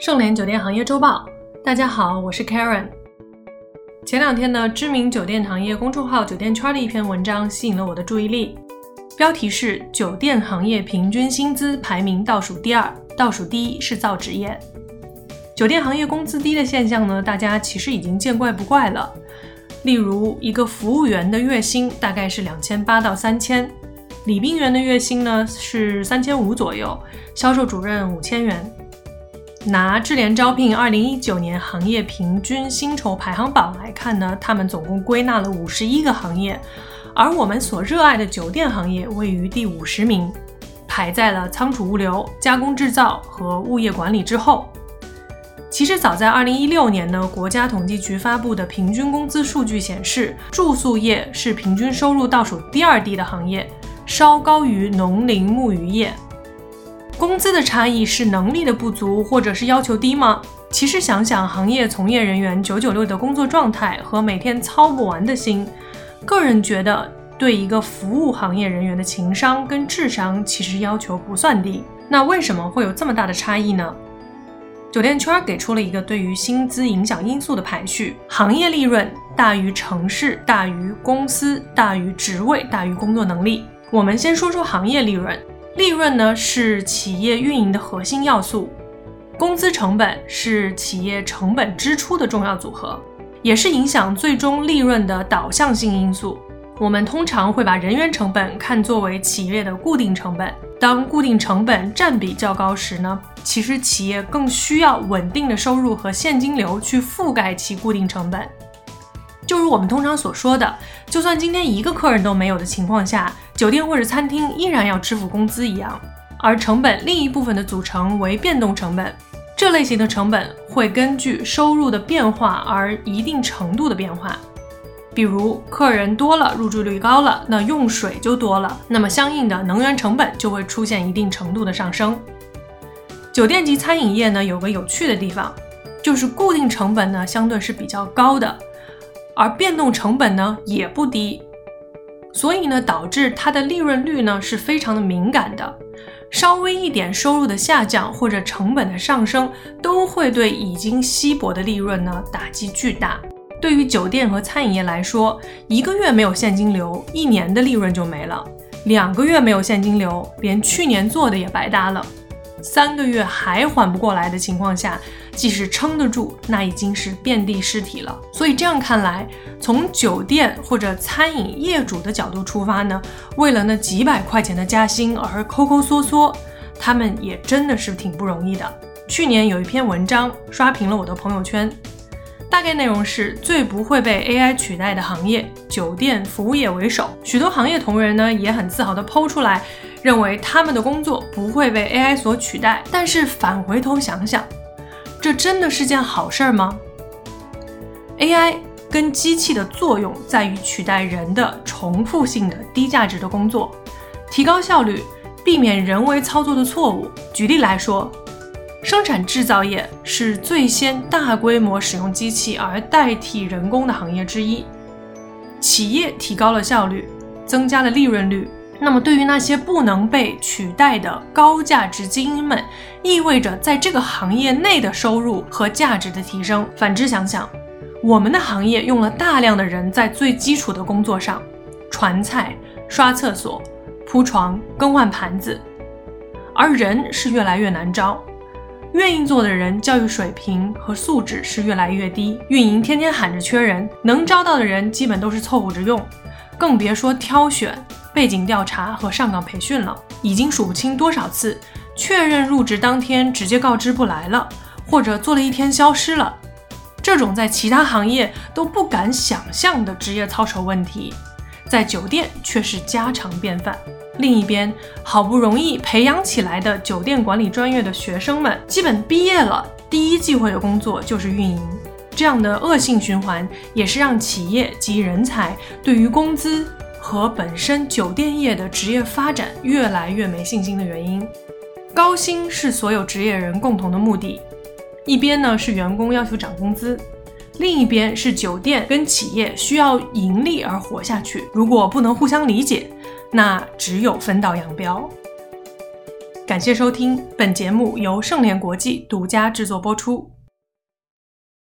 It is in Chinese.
盛联酒店行业周报，大家好，我是 Karen。前两天呢，知名酒店行业公众号“酒店圈”的一篇文章吸引了我的注意力，标题是“酒店行业平均薪资排名倒数第二，倒数第一是造纸业”。酒店行业工资低的现象呢，大家其实已经见怪不怪了。例如，一个服务员的月薪大概是两千八到三千，礼宾员的月薪呢是三千五左右，销售主任五千元。拿智联招聘二零一九年行业平均薪酬排行榜来看呢，他们总共归纳了五十一个行业，而我们所热爱的酒店行业位于第五十名，排在了仓储物流、加工制造和物业管理之后。其实早在二零一六年呢，国家统计局发布的平均工资数据显示，住宿业是平均收入倒数第二低的行业，稍高于农林牧渔业。工资的差异是能力的不足，或者是要求低吗？其实想想行业从业人员九九六的工作状态和每天操不完的心，个人觉得对一个服务行业人员的情商跟智商其实要求不算低。那为什么会有这么大的差异呢？酒店圈给出了一个对于薪资影响因素的排序：行业利润大于城市，大于公司，大于职位，大于工作能力。我们先说说行业利润。利润呢是企业运营的核心要素，工资成本是企业成本支出的重要组合，也是影响最终利润的导向性因素。我们通常会把人员成本看作为企业的固定成本，当固定成本占比较高时呢，其实企业更需要稳定的收入和现金流去覆盖其固定成本。就如我们通常所说的，就算今天一个客人都没有的情况下，酒店或者餐厅依然要支付工资一样。而成本另一部分的组成为变动成本，这类型的成本会根据收入的变化而一定程度的变化。比如客人多了，入住率高了，那用水就多了，那么相应的能源成本就会出现一定程度的上升。酒店及餐饮业呢，有个有趣的地方，就是固定成本呢相对是比较高的。而变动成本呢也不低，所以呢导致它的利润率呢是非常的敏感的，稍微一点收入的下降或者成本的上升，都会对已经稀薄的利润呢打击巨大。对于酒店和餐饮业来说，一个月没有现金流，一年的利润就没了；两个月没有现金流，连去年做的也白搭了。三个月还缓不过来的情况下，即使撑得住，那已经是遍地尸体了。所以这样看来，从酒店或者餐饮业主的角度出发呢，为了那几百块钱的加薪而抠抠缩缩，他们也真的是挺不容易的。去年有一篇文章刷屏了我的朋友圈，大概内容是最不会被 AI 取代的行业，酒店服务业为首。许多行业同仁呢也很自豪地抛出来。认为他们的工作不会被 AI 所取代，但是返回头想想，这真的是件好事儿吗？AI 跟机器的作用在于取代人的重复性的低价值的工作，提高效率，避免人为操作的错误。举例来说，生产制造业是最先大规模使用机器而代替人工的行业之一，企业提高了效率，增加了利润率。那么，对于那些不能被取代的高价值精英们，意味着在这个行业内的收入和价值的提升。反之，想想我们的行业用了大量的人在最基础的工作上，传菜、刷厕所、铺床、更换盘子，而人是越来越难招，愿意做的人教育水平和素质是越来越低，运营天天喊着缺人，能招到的人基本都是凑合着用，更别说挑选。背景调查和上岗培训了，已经数不清多少次确认入职当天直接告知不来了，或者做了一天消失了。这种在其他行业都不敢想象的职业操守问题，在酒店却是家常便饭。另一边，好不容易培养起来的酒店管理专业的学生们，基本毕业了，第一机会的工作就是运营。这样的恶性循环，也是让企业及人才对于工资。和本身酒店业的职业发展越来越没信心的原因，高薪是所有职业人共同的目的。一边呢是员工要求涨工资，另一边是酒店跟企业需要盈利而活下去。如果不能互相理解，那只有分道扬镳。感谢收听，本节目由盛联国际独家制作播出。